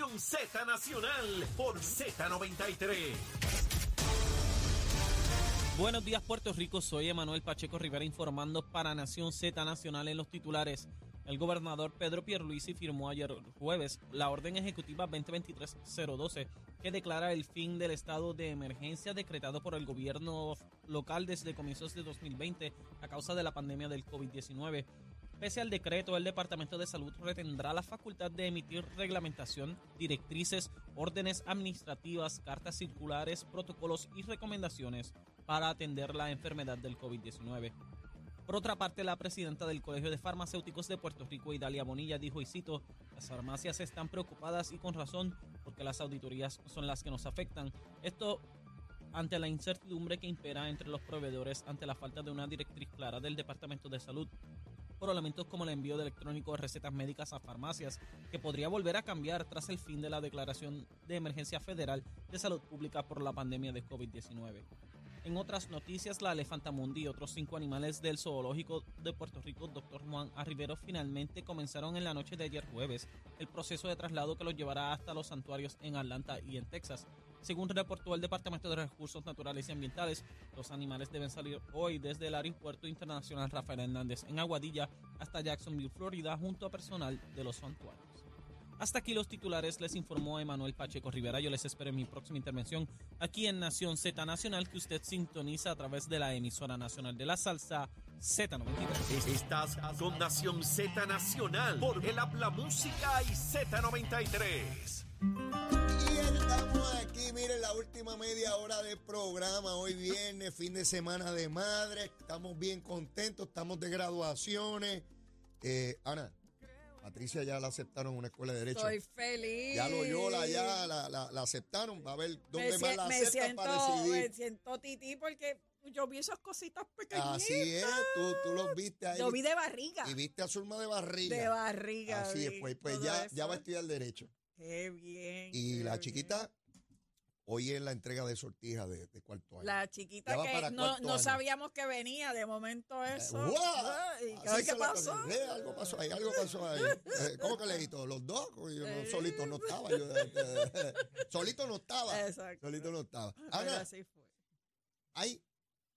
Z Nacional por Z93. Buenos días Puerto Rico, soy Emanuel Pacheco Rivera informando para Nación Z Nacional en los titulares. El gobernador Pedro Pierluisi firmó ayer jueves la orden ejecutiva 2023-012 que declara el fin del estado de emergencia decretado por el gobierno local desde comienzos de 2020 a causa de la pandemia del COVID-19. Pese al decreto, el Departamento de Salud retendrá la facultad de emitir reglamentación, directrices, órdenes administrativas, cartas circulares, protocolos y recomendaciones para atender la enfermedad del COVID-19. Por otra parte, la presidenta del Colegio de Farmacéuticos de Puerto Rico, Idalia Bonilla, dijo, y cito, las farmacias están preocupadas y con razón porque las auditorías son las que nos afectan. Esto ante la incertidumbre que impera entre los proveedores ante la falta de una directriz clara del Departamento de Salud por elementos como el envío de electrónico de recetas médicas a farmacias, que podría volver a cambiar tras el fin de la declaración de emergencia federal de salud pública por la pandemia de COVID-19. En otras noticias, la elefantamundi y otros cinco animales del zoológico de Puerto Rico, Dr. Juan Arribero, finalmente comenzaron en la noche de ayer jueves el proceso de traslado que los llevará hasta los santuarios en Atlanta y en Texas. Según reportó el Departamento de Recursos Naturales y Ambientales, los animales deben salir hoy desde el Aeropuerto Internacional Rafael Hernández en Aguadilla hasta Jacksonville, Florida, junto a personal de los santuarios. Hasta aquí los titulares, les informó Emanuel Pacheco Rivera. Yo les espero en mi próxima intervención aquí en Nación Z Nacional, que usted sintoniza a través de la emisora nacional de la salsa Z93. Estás con Nación Z Nacional por el Habla Música y Z93. Última media hora de programa. Hoy viernes, fin de semana de madre. Estamos bien contentos, estamos de graduaciones. Eh, Ana, Patricia ya la aceptaron en una escuela de Derecho. Estoy feliz. Ya Loyola, ya la, la, la aceptaron. Va a ver dónde me, más sien- la aceptan siento, para decidir. me siento tití porque yo vi esas cositas pequeñitas. Así es, tú, tú los viste ahí. Yo vi de barriga. Y viste a Zulma de barriga. De barriga. Así es, pues, pues ya, eso. ya va a estudiar Derecho. Qué bien. Y qué la bien. chiquita, hoy es la entrega de sortija de, de cuarto año. La chiquita que no, sabíamos que venía, de momento eso. Ay, se ¿Qué pasó? Eh, algo pasó ahí, algo pasó ahí. Eh, ¿Cómo que leí todos? ¿Los dos? Porque Yo no, Eh. solito no estaba. Yo, eh, eh, solito no estaba. Exacto. Solito no estaba. Pero Ana, así fue. hay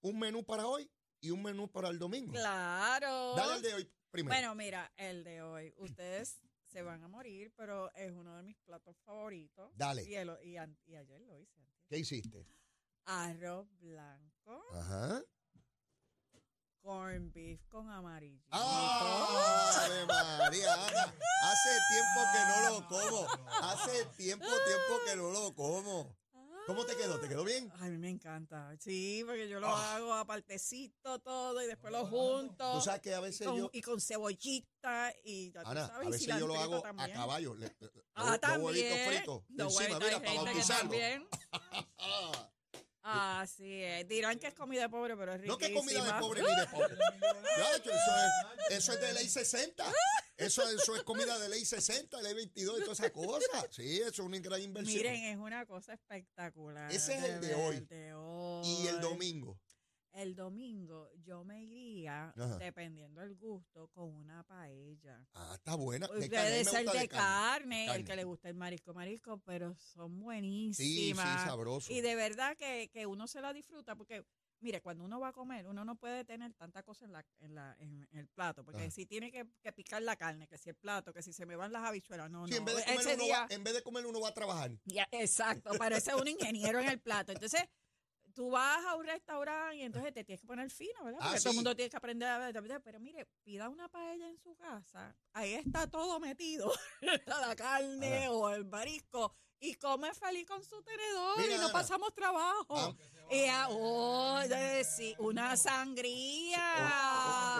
un menú para hoy y un menú para el domingo. Claro. Dale al de hoy primero. Bueno, mira, el de hoy. Ustedes se van a morir, pero es uno de mis platos favoritos. Dale. Y, el- y an- y ayer lo hice. antier. ¿Qué hiciste? Arroz blanco, Ajá. corn beef con amarillito. ¡Ah! ¡Ave María! Ana, hace tiempo que no lo como. Hace tiempo, tiempo que no lo como. ¿Cómo te quedó? ¿Te quedó bien? Ay, a mí me encanta. Sí, porque yo lo Ah. hago apartecito todo y después lo junto. Tú sabes que a veces con- yo... y con cebollita y ya tú Ana, sabes, a y veces yo lo hago a también. caballo. Le, le- Ah, los- los también. huevitos fritos encima, mira, para bautizarlo. Ah, Así es. Dirán que es comida de pobre, pero es no riquísima. que comida de pobre ni de pobre. Hecho, eso, es, eso es de ley 60. Eso, eso es comida de ley 60, ley 22 y todas esas cosas. Sí, eso es una gran inversión. Miren, es una cosa espectacular. Ese es el de ver, hoy. el de hoy. y el domingo. El domingo yo me iría, Ajá. dependiendo del gusto, con una paella. Ah, está buena. De Puede ser de carne, carne. el que le gusta el marisco, marisco, pero son Sí, sí, buenísimas. sabroso. y de verdad que, que uno se la disfruta porque, mire, cuando uno va a comer, uno no puede tener tanta cosa en, la, en, la, en el plato, porque Ajá. si tiene que, que picar la carne, que si el plato, que si se me van las habichuelas, no, Sí, no. en, vez de Ese comer uno día, va, en vez de comer uno va a trabajar. ya, exacto, parece un ingeniero en el plato. Entonces, tú vas a un restaurante y entonces te tienes que poner fino, ¿verdad? Ah, Porque todo sí. el mundo tiene que aprender a ver. Pero mire, pida una paella en su casa, ahí está todo metido, la carne o el marisco, y come feliz con su tenedor Mira, y no Ana. pasamos trabajo. Ah. Y a- oh, sí, una sangría.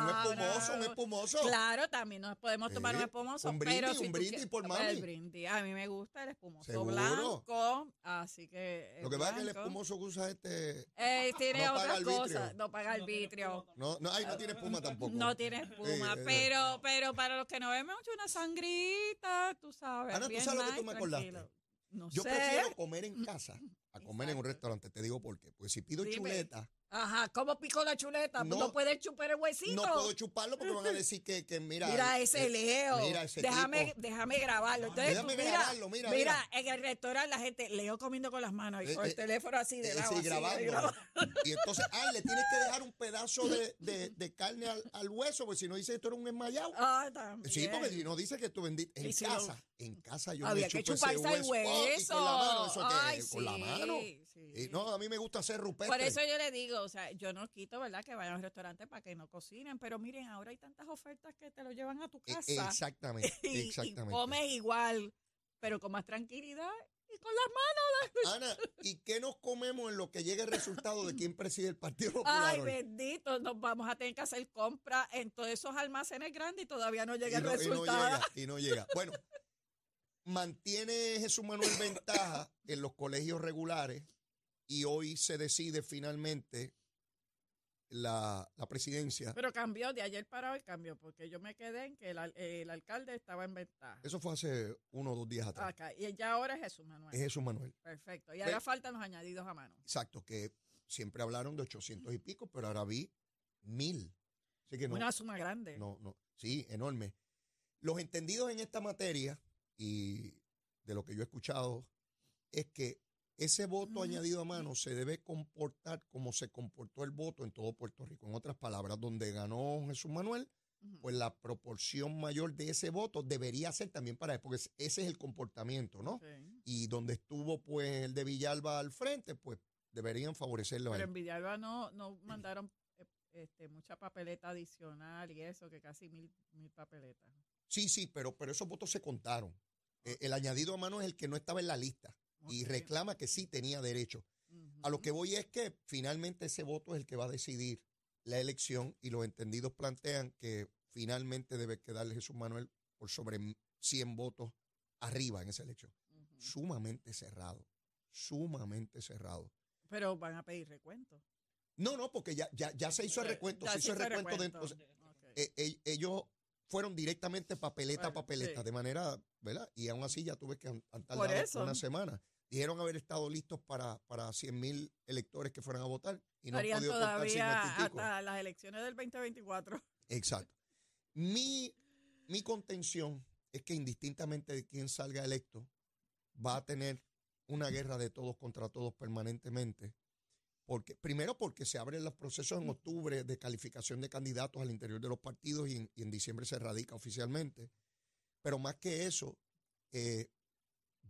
un espumoso, un una- espumoso. Claro, también nos podemos tomar Sí, un espumoso. un brindis, pero si un tú brindis quieres- por el mami. brindis. A mí me gusta el espumoso Seguro. blanco. Así que. Lo que pasa es que el blanco. espumoso que usa este. Eh, tiene no paga otras arbitrio. cosas. No paga arbitrio. No, no, ay, no tiene espuma tampoco. No tiene espuma. Sí, eh, pero, pero para los que no vemos mucho, una sangrita, tú sabes. Ana, ¿tú bien sabes lo que tú me acordaste? tranquilo. No Yo sé. prefiero comer en casa a comer en un restaurante. Te digo por qué. Pues si pido Dime. chuleta, Ajá, ¿cómo picó la chuleta? No. No, puedes chupar el huesito. No puedo chuparlo porque van a decir que, que mira. Mira ese eh, Leo. Mira ese déjame, tipo. déjame grabarlo. Entonces, Déjame tú mira, grabarlo, mira, mira. en el restaurante la gente, Leo comiendo con las manos y Eh, con el eh, teléfono así de Eh, lado. sí, así, grabando. grabando. Y entonces, ah, le tienes que dejar un pedazo de, de- de carne al, al hueso, porque si no dice esto era un esmayado. Ah, también. Sí, porque si no dice que tú vendiste. En no- casa, en casa yo Había me que chuparse ese el hueso. Oh, y hueso. con la mano, eso que Ay, con la mano. sí. Y no, a mí me gusta hacer rupestre. Por eso yo le digo, o sea, yo no quito, ¿verdad? Que vayan al restaurante para que no cocinen, pero miren, ahora hay tantas ofertas que te lo llevan a tu E- casa. Exactamente, y, y exactamente. comes igual, pero con más tranquilidad y con las manos. Ana, ¿y qué nos comemos en lo que llegue el resultado de quién preside el Partido Popular Ay, hoy? bendito, nos vamos a tener que hacer compra en todos esos almacenes grandes y todavía no y llega el no, y no resultado. llega, y no llega. Bueno, mantiene Jesús Manuel ventaja en los colegios regulares y hoy se decide finalmente la, la presidencia. Pero cambió, de ayer para hoy cambió, porque yo me quedé en que el, el alcalde estaba en ventaja. Eso fue hace uno o dos días atrás. Acá, y ya ahora es Jesús Manuel. Es Jesús Manuel. Perfecto. Y ahora faltan los añadidos a mano. Exacto, que siempre hablaron de 800 y pico, pero ahora vi mil. Así que no, Una suma grande. no, no, sí, enorme. Los entendidos en esta materia y de lo que yo he escuchado es que ese voto añadido a mano se debe comportar como se comportó el voto en todo Puerto Rico. En otras palabras, donde ganó Jesús Manuel, pues la proporción mayor de ese voto debería ser también para él, porque es- ese es el comportamiento, ¿no? Sí. Y donde estuvo pues el de Villalba al frente, pues deberían favorecerlo a Pero él. en Villalba no, no mandaron eh, este, mucha papeleta adicional y eso, que casi mil, mil papeletas. Sí, sí, pero, pero esos votos se contaron. Eh, el añadido a mano es el que no estaba en la lista y reclama que sí tenía derecho. A lo que voy es que finalmente ese voto es el que va a decidir la elección y los entendidos plantean que finalmente debe quedarle Jesús Manuel por sobre 100 votos arriba en esa elección. Sumamente cerrado, sumamente cerrado. Pero van a pedir recuento. No, no, porque ya, ya, ya se hizo el recuento, Ya se hizo el recuento dentro. eh, eh, ellos fueron directamente papeleta a Bueno, papeleta, sí. de manera, ¿verdad? Y aún así ya tuve que han, han tardado una semana. Dijeron haber estado listos para, para 100 mil electores que fueran a votar y no han podido contar 50 todavía hasta las elecciones del 2024. Exacto. Mi, mi contención es que indistintamente de quién salga electo, va a tener una guerra de todos contra todos permanentemente. Porque, primero porque se abren los procesos en octubre de calificación de candidatos al interior de los partidos y en, y en diciembre se radica oficialmente. Pero más que eso, eh,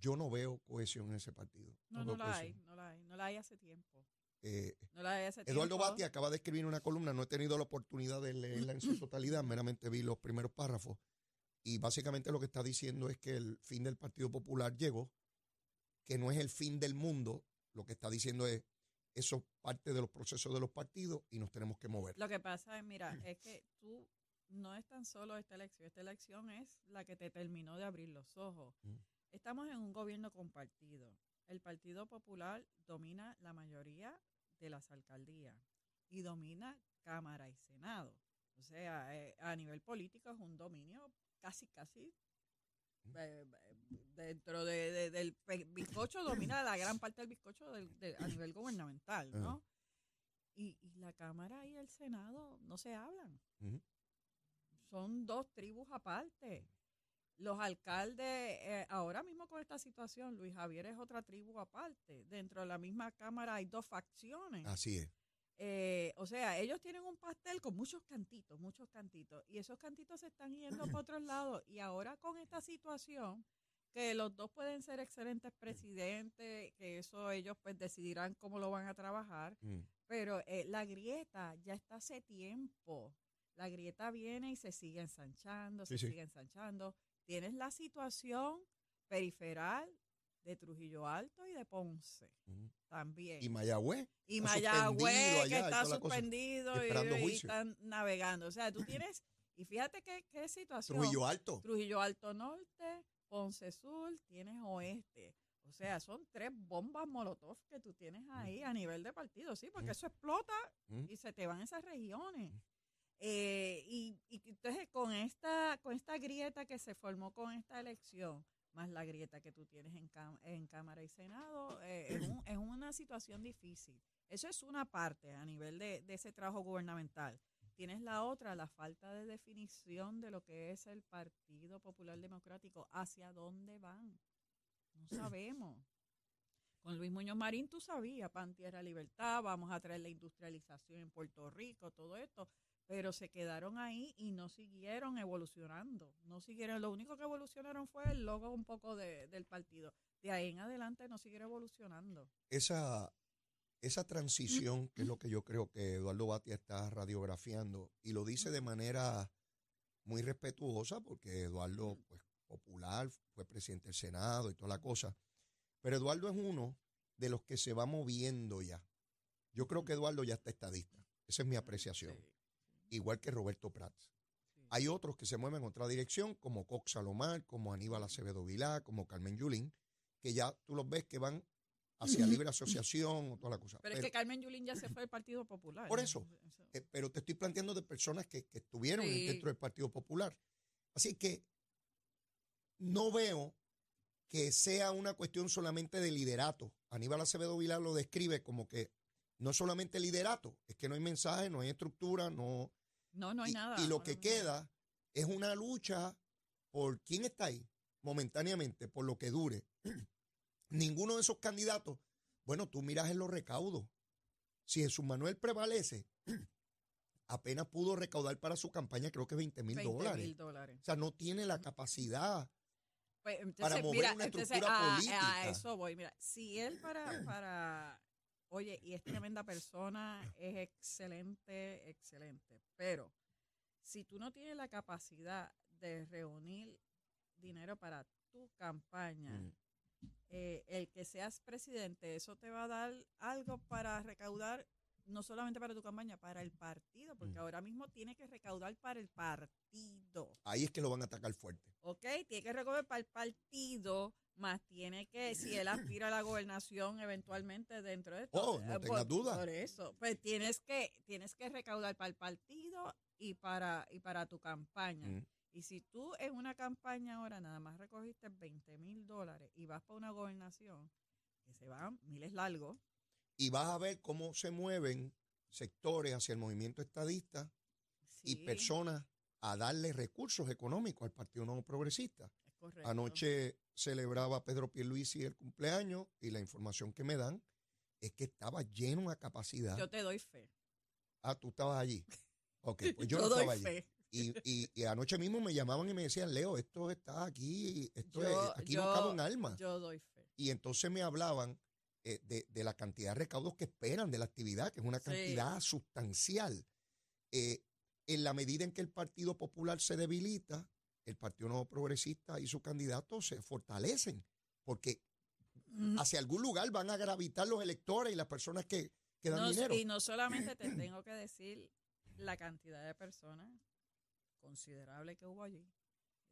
yo no veo cohesión en ese partido. No, no la hay, no la hay, no la hay hace tiempo. Eh, No la hay hace Eduardo tiempo. Bati acaba de escribir una columna, no he tenido la oportunidad de leerla en su totalidad, meramente vi los primeros párrafos. Y básicamente lo que está diciendo es que el fin del Partido Popular llegó, que no es el fin del mundo, lo que está diciendo es eso es parte de los procesos de los partidos y nos tenemos que mover. Lo que pasa es, mira, es que tú no es tan solo esta elección, esta elección es la que te terminó de abrir los ojos. Mm. Estamos en un gobierno compartido. El Partido Popular domina la mayoría de las alcaldías y domina Cámara y Senado. O sea, eh, a nivel político es un dominio casi, casi eh, dentro de- de- del bizcocho domina la gran parte del bizcocho del- de- a nivel gubernamental, ¿no? Y, y la Cámara y el Senado no se hablan. Son dos tribus aparte. Los alcaldes, eh, ahora mismo con esta situación, Luis Javier es otra tribu aparte. Dentro de la misma Cámara hay dos facciones. Así es. Eh, o sea, ellos tienen un pastel con muchos cantitos, muchos cantitos, y esos cantitos se están yendo por otros lados. Y ahora con esta situación, que los dos pueden ser excelentes presidentes, que eso ellos pues decidirán cómo lo van a trabajar, Mm. pero eh, la grieta ya está hace tiempo. La grieta viene y se sigue ensanchando, Sí, se sí. sigue ensanchando. Tienes la situación periferal de Trujillo Alto y de Ponce también. Y Mayagüez. Y Mayagüez, que está suspendido y, y están navegando. O sea, tú tienes, y fíjate qué, qué situación. Trujillo Alto. Trujillo Alto Norte, Ponce Sur, tienes Oeste. O sea, son tres bombas molotov que tú tienes ahí a nivel de partido, sí, porque eso explota y se te van esas regiones. Eh, y, entonces con esta, con esta grieta que se formó con esta elección, más la grieta que tú tienes en, en Cámara y Senado, eh, es, un- es una situación difícil. Eso es una parte a nivel de, de ese trabajo gubernamental. Tienes la otra, la falta de definición de lo que es el Partido Popular Democrático, hacia dónde van. No sabemos. Con Luis Muñoz Marín tú sabías, pan, tierra, libertad, vamos a traer la industrialización en Puerto Rico, todo esto, pero se quedaron ahí y no siguieron evolucionando. No siguieron, lo único que evolucionaron fue el logo un poco de- del partido. De ahí en adelante no siguieron evolucionando. esa, esa transición, que es lo que yo creo que Eduardo Batia está radiografiando, y lo dice de manera muy respetuosa, porque Eduardo, pues, popular, fue presidente del Senado y toda la cosa. Pero Eduardo es uno de los que se va moviendo ya. Yo creo que Eduardo ya está estadista. Esa es mi apreciación. Igual que Roberto Prats. Hay otros que se mueven en otra dirección, como Cox Salomar, como Aníbal Acevedo Vilá, como Carmen Yulín, que ya tú los ves que van hacia libre asociación o toda la cosa. Pero, es que Carmen Yulín ya se fue del Partido Popular. Por eso. Eh, pero te estoy planteando de personas que, que estuvieron Sí. dentro del Partido Popular. Así que no veo que sea una cuestión solamente de liderato. Aníbal Acevedo Vilar lo describe como que no solamente liderato, es que no hay mensaje, no hay estructura, no. No, no hay y, nada. y lo que queda es una lucha por quién está ahí momentáneamente, por lo que dure. Ninguno de esos candidatos, bueno, tú miras en los recaudos. Si Jesús Manuel prevalece, apenas pudo recaudar para su campaña, creo que 20 mil 20 dólares. mil dólares. O sea, no tiene la capacidad. Pues, entonces, para mover mira, una entonces, estructura a- política. A, eso voy. Mira, si él para, para, oye, y es tremenda persona, es excelente, excelente. Pero si tú no tienes la capacidad de reunir dinero para tu campaña, Mm. eh, el que seas presidente, eso te va a dar algo para recaudar, no solamente para tu campaña, para el partido, porque Mm. ahora mismo tiene que recaudar para el partido. Ahí es que lo van a atacar fuerte. ¿ok? Tiene que recoger para el partido, más tiene que, si él aspira a la gobernación eventualmente dentro de esto. Oh, no eh, tengas por- duda. Por eso, pues tienes que, tienes que recaudar para el partido y para, y para tu campaña. Mm. Y si tú en una campaña ahora nada más recogiste 20 mil dólares y vas para una gobernación, que se van miles largos, Y vas a ver cómo se mueven sectores hacia el movimiento estadista y personas a darle recursos económicos al Partido Nuevo Progresista. correcto. Anoche celebraba Pedro Pierluisi el cumpleaños y la información que me dan es que estaba lleno a capacidad. Yo te doy fe. ah, tú estabas allí. Ok, pues yo, Yo no doy estaba allí. fe. Y, y- y anoche mismo me llamaban y me decían, Leo, esto está aquí, esto Yo- es, aquí no cabe un alma. Yo doy fe. Y entonces me hablaban eh, de, de la cantidad de recaudos que esperan de la actividad, que es una Sí. cantidad sustancial. Eh, en la medida en que el Partido Popular se debilita, el Partido Nuevo Progresista y sus candidatos se fortalecen, porque Mm. hacia algún lugar van a gravitar los electores y las personas que, que dan No, dinero. Y no solamente te tengo que decir la cantidad de personas considerable que hubo allí,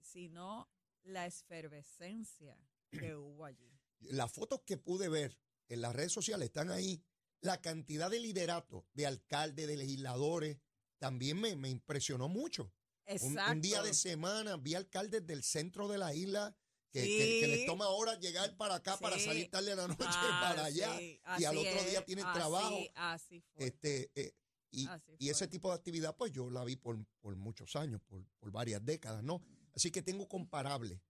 sino la efervescencia que hubo allí. Las fotos que pude ver en las redes sociales están ahí. La cantidad de liderato de alcaldes, de legisladores, también me, me impresionó mucho. Un, día de semana vi alcaldes del centro de la isla que, Sí. que- que les toma horas llegar para acá para salir tarde de la noche Ah, para allá. sí, y al otro día tienen así- trabajo. Así fue. Este, eh, y, ese tipo de actividad, pues yo la vi por, por muchos años, por, por varias décadas, ¿no? Así que tengo comparables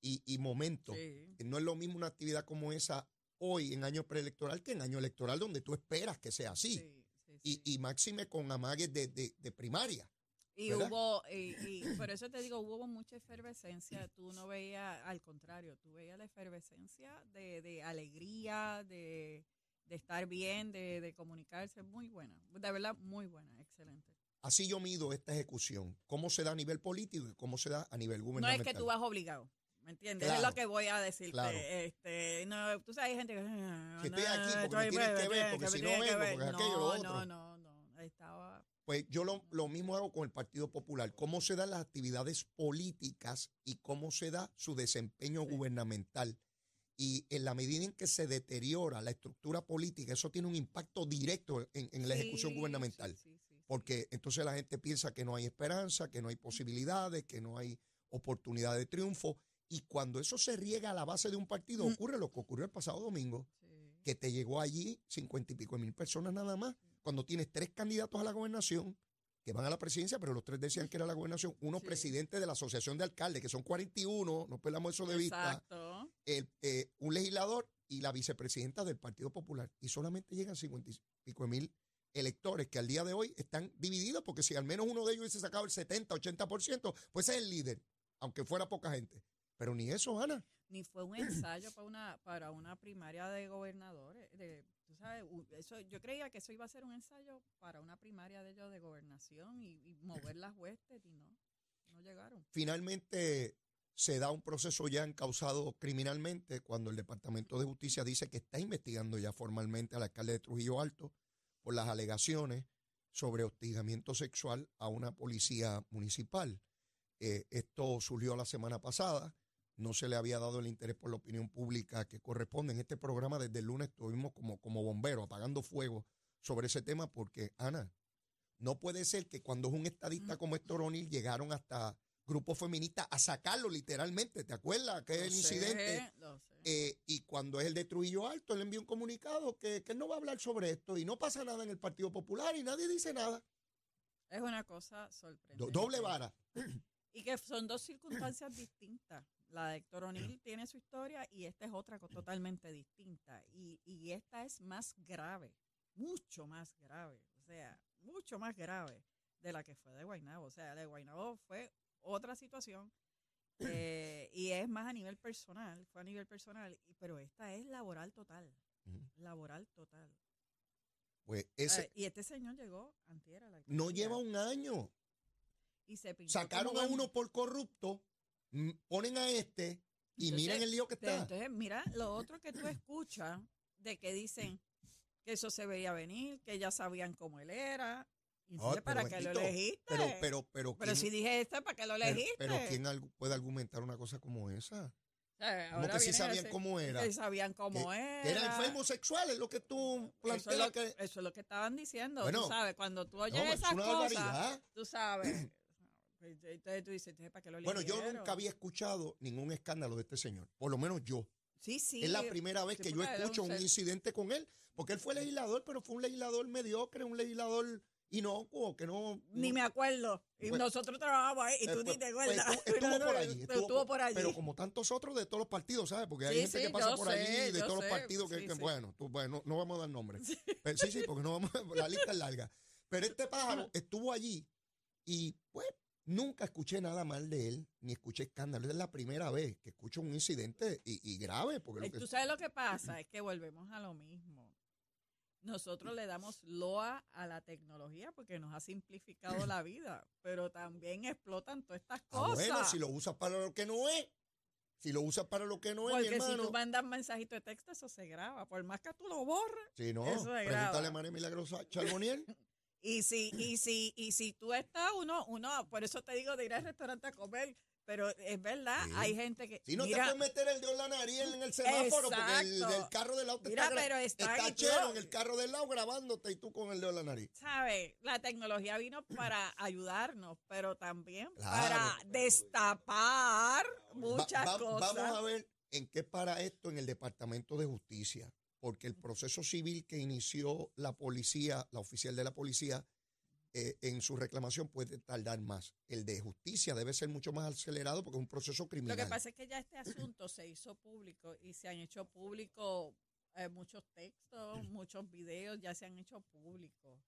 y, y momentos. Sí. No es lo mismo una actividad como esa hoy en año preelectoral que en año electoral donde tú esperas que sea así. Sí, sí, sí. Y, y máxime con amagues de, de- de primaria. Y ¿verdad? hubo, y, y por eso te digo, hubo mucha efervescencia. Tú no veías, al contrario, tú veías la efervescencia de, de alegría, de, de estar bien, de, de comunicarse. Muy buena. De verdad, muy buena, excelente. Así yo mido esta ejecución. Cómo se da a nivel político y cómo se da a nivel No gubernamental. es que tú vas obligado. ¿Me entiendes? Claro, es lo que voy a decirte. claro. Este, no, tú sabes, hay gente que. "Ah, Que estoy no, aquí porque me tienes pues, que ver, porque me si no que vengo, ver". porque aquello, lo No, otro. No, no, no. Estaba. Pues yo lo, lo mismo hago con el Partido Popular. Cómo se dan las actividades políticas y cómo se da su desempeño Sí. gubernamental. Y en la medida en que se deteriora la estructura política, eso tiene un impacto directo en, en la ejecución Sí, gubernamental. sí. Porque entonces la gente piensa que no hay esperanza, que no hay posibilidades, que no hay oportunidad de triunfo. Y cuando eso se riega a la base de un partido, Mm. ocurre lo que ocurrió el pasado domingo. Sí. que te llegó allí cincuenta y pico de mil personas nada más, cuando tienes tres candidatos a la gobernación que van a la presidencia, pero los tres decían que era la gobernación, uno Sí. presidente de la Asociación de Alcaldes, que son 41, no perdamos eso de vista, el, eh, un legislador y la vicepresidenta del Partido Popular. Y solamente llegan 50 y pico de mil electores que al día de hoy están divididos, porque si al menos uno de ellos hubiese sacado el 70, 80%, pues es el líder, aunque fuera poca gente. Pero ni eso, Ana. Ni fue un ensayo para una, para una primaria de gobernadores. De, tú sabes, eso, yo creía que eso iba a ser un ensayo para una primaria de ellos de gobernación y, y mover las huestes y no, no llegaron. Finalmente se da un proceso ya encausado criminalmente cuando el Departamento de Justicia dice que está investigando ya formalmente al alcalde de Trujillo Alto por las alegaciones sobre hostigamiento sexual a una policía municipal. Eh, esto surgió la semana pasada, no se le había dado el interés por la opinión pública que corresponde. En este programa desde el lunes estuvimos como, como bomberos apagando fuego sobre ese tema porque, Ana, no puede ser que cuando es un estadista como Héctor O'Neill llegaron hasta grupos feministas a sacarlo literalmente, ¿te acuerdas? Que Lo el incidente. Eh, y cuando es el de Trujillo Alto, él envió un comunicado que, que él no va a hablar sobre esto y no pasa nada en el Partido Popular y nadie dice nada. es una cosa sorprendente. Do- doble vara. Y que son dos circunstancias distintas. La de Héctor O'Neill tiene su historia y esta es otra totalmente distinta. Y, y esta es más grave, mucho más grave, o sea, mucho más grave de la que fue de Guaynabo. O sea, de Guaynabo fue otra situación eh, y es más a nivel personal, fue a nivel personal, pero esta es laboral total, laboral total. Pues ese Eh, y este señor llegó antier a la no lleva un año. y se Sacaron a uno por corrupto, ponen a este y Entonces, miren el lío que Pero está. Entonces, mira, lo otro que tú escuchas de que dicen que eso se veía venir, que ya sabían cómo él era. Entonces, Ay, ¿para pero qué lo elegiste? Pero, pero, pero, Pero ¿quién- si dije esto, ¿para qué lo pero- elegiste? pero ¿quién algu- puede argumentar una cosa como esa? Como que sí sabían cómo era. Que sabían cómo era. Que era enfermo sexual, es lo que tú Eso es, planteas lo, que... eso es lo que estaban diciendo. Bueno, tú sabes, cuando tú oyes es esas cosas, barbaridad. tú sabes. Pues, Entonces tú dices, ¿para qué lo Bueno, yo nunca había escuchado ningún escándalo de este señor, por lo menos yo. Sí, sí. es la primera vez que yo escucho un incidente con él, porque él fue legislador, pero fue un legislador mediocre, un legislador inocuo, que no... Ni no- me acuerdo. Y Pues- nosotros trabajamos ahí y eh, tú pues- ni te pues acuerdas. estuvo, estuvo por allí. Pero estuvo por allí. Pero como tantos otros de todos los partidos, ¿sabes? Porque hay Sí, gente sí, que pasa por sé, allí de yo todos los partidos que, sí, que, bueno, tú- bueno, no vamos a dar nombres. Pero, sí, sí, porque no vamos, la lista es larga. Pero este pájaro estuvo allí y pues nunca escuché nada mal de él, ni escuché escándalo. Es la primera vez que escucho un incidente y, y grave, porque lo que Tú sabes lo que pasa, es que volvemos a lo mismo. Nosotros le damos loa a la tecnología porque nos ha simplificado la vida, pero también explotan todas estas Ah, cosas. bueno, si lo usas para lo que no es, si lo usas para lo que no es, mi porque si hermano. tú mandas mensajito de texto, eso se graba. Por más que tú lo borres. Sí, no, eso se pregúntale graba. a María Milagrosa Charboniel. Y si, y si, y si tú estás, uno, uno, por eso te digo de ir al restaurante a comer, pero es verdad, Sí. hay gente que. Si no mira, te puedes meter el dedo en la nariz en el semáforo, porque el del carro del lado te Mira, está, pero está está chero en el carro del lado grabándote y tú con el dedo en la nariz. ¿sabes? La tecnología vino para ayudarnos, pero también Claro. para destapar muchas va- cosas. Vamos a ver en qué para esto en el Departamento de Justicia, porque el proceso civil que inició la policía, la oficial de la policía, eh, en su reclamación puede tardar más. El de justicia debe ser mucho más acelerado porque es un proceso Lo criminal. que pasa es que ya este asunto se hizo público y se han hecho público eh, muchos textos, muchos videos, ya se han hecho públicos.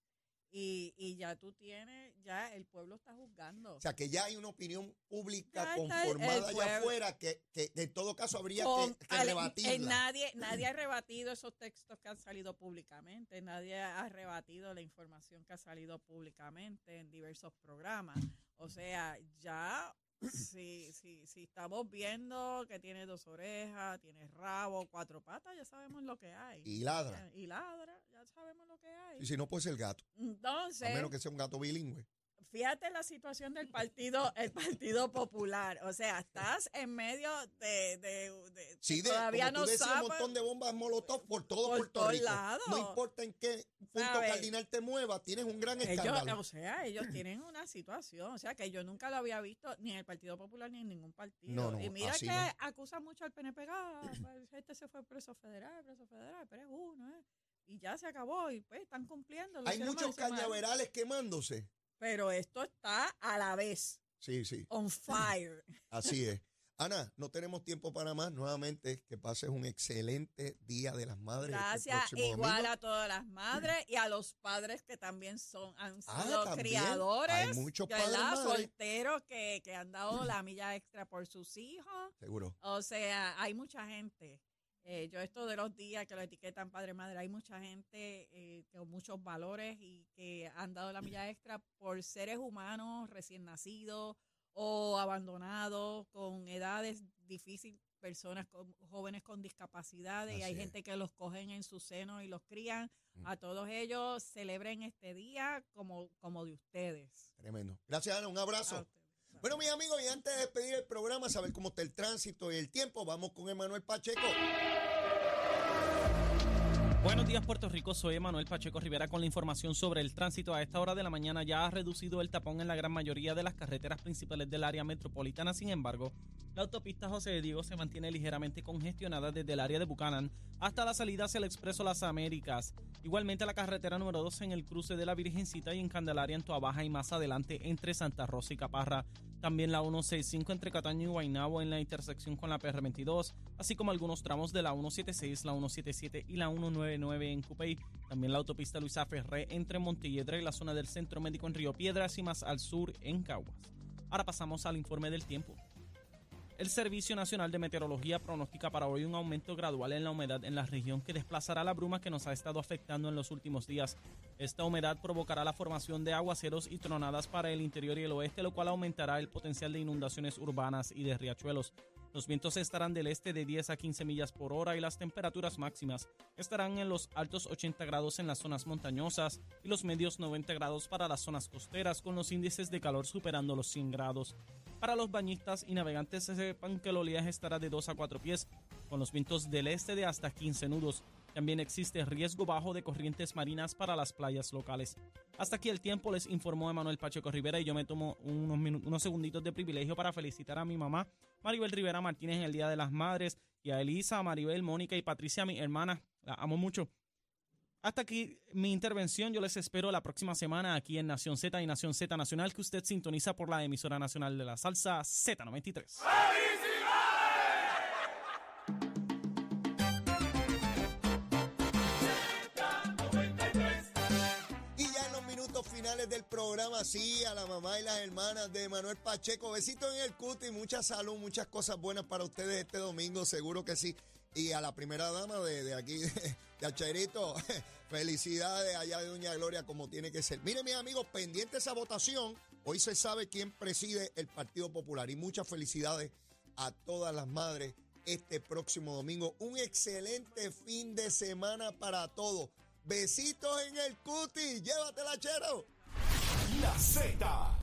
Y, y ya tú tienes, ya el pueblo está juzgando. O sea, que ya hay una opinión pública Ya conformada allá afuera que, que en todo caso habría Con- que, que al- rebatirla. eh, nadie, nadie ha rebatido esos textos que han salido públicamente, nadie ha rebatido la información que ha salido públicamente en diversos programas. O sea, ya si, si, si estamos viendo que tiene dos orejas, tiene rabo, cuatro patas, ya sabemos lo que hay. Y ladra. Y ladra, ya sabemos lo que hay. Y si no, puede ser gato. Entonces, A menos que sea un gato bilingüe. Fíjate la situación del partido, el Partido Popular. O sea, estás en medio de, de, de- Sí, de, todavía como no tú decías, sabes. un montón de bombas molotov por todo Por Puerto todos Rico. lados. No importa en qué punto ¿Sabes? cardinal te muevas, tienes un gran Ellos, escándalo. o sea, ellos tienen una situación, o sea, que yo nunca lo había visto ni en el Partido Popular ni en ningún partido. No, no, y mira que no. acusan mucho al PNP, ah, pues, este se fue preso federal, preso federal, pero es uno, ¿eh? Y ya se acabó y pues están cumpliendo. Hay muchos cañaverales quemándose. Pero esto está a la vez, Sí, sí, on fire. así es. Ana, no tenemos tiempo para más. Nuevamente, que pases un excelente Día de las Madres. este Gracias, igual domingo. a todas las madres y a los padres que también son han Ah, sido criadores, Hay muchos padres, solteros que, que han dado la milla extra por sus hijos. Seguro. O sea, hay mucha gente. Eh, yo esto de los días que lo etiquetan padre madre, hay mucha gente eh, con muchos valores y que han dado la milla extra por seres humanos recién nacidos o abandonados con edades difíciles, personas con, jóvenes con discapacidades y hay es. gente que los cogen en su seno y los crían. Mm. A todos ellos celebren este día como, como de ustedes. Tremendo. Gracias, Ana. Un abrazo. A. Bueno, mis amigos, y antes de despedir el programa, saber cómo está el tránsito y el tiempo, vamos con Emanuel Pacheco. Buenos días, Puerto Rico. Soy Emanuel Pacheco Rivera con la información sobre el tránsito. A esta hora de la mañana ya ha reducido el tapón en la gran mayoría de las carreteras principales del área metropolitana. Sin embargo, la autopista José de Diego se mantiene ligeramente congestionada desde el área de Buchanan hasta la salida hacia el Expreso Las Américas. Igualmente la carretera número 2 en el cruce de la Virgencita y en Candelaria en Baja y más adelante entre Santa Rosa y Caparra. También la 165 entre Cataño y Guaynabo en la intersección con la PR22, así como algunos tramos de la 176, la 177 y la 199 en Cupey. También la autopista Luisa Ferré entre Montelledra y la zona del Centro Médico en Río Piedras y más al sur en Caguas. Ahora pasamos al informe del tiempo. El Servicio Nacional de Meteorología pronostica para hoy un aumento gradual en la humedad en la región que desplazará la bruma que nos ha estado afectando en los últimos días. Esta humedad provocará la formación de aguaceros y tronadas para el interior y el oeste, lo cual aumentará el potencial de inundaciones urbanas y de riachuelos. Los vientos estarán del este de 10 a 15 millas por hora y las temperaturas máximas estarán en los altos 80 grados en las zonas montañosas y los medios 90 grados para las zonas costeras, con los índices de calor superando los 100 grados. Para los bañistas y navegantes se sepan que el oleaje estará de 2 a 4 pies, con los vientos del este de hasta 15 nudos. También existe riesgo bajo de corrientes marinas para las playas locales. Hasta aquí el tiempo, les informó Emanuel Pacheco Rivera y yo me tomo unos, unos segunditos de privilegio para felicitar a mi mamá, Maribel Rivera Martínez, en el Día de las Madres, y a Elisa, Maribel, Mónica y Patricia, mi hermana. La amo mucho. Hasta aquí mi intervención. Yo les espero la próxima semana aquí en Nación Z y Nación Z Nacional, que usted sintoniza por la emisora nacional de la salsa Z93. Y programa, sí, a la mamá y las hermanas de Manuel Pacheco. Besitos en el cuti, mucha salud, muchas cosas buenas para ustedes este domingo, seguro que sí. Y a la primera dama de, de aquí, de, de felicidades allá de Doña Gloria, como tiene que ser. Miren, mis amigos, pendiente esa votación, hoy se sabe quién preside el Partido Popular. Y muchas felicidades a todas las madres este próximo domingo. Un excelente fin de semana para todos. Besitos en el cuti. Llévatela, chero. La Z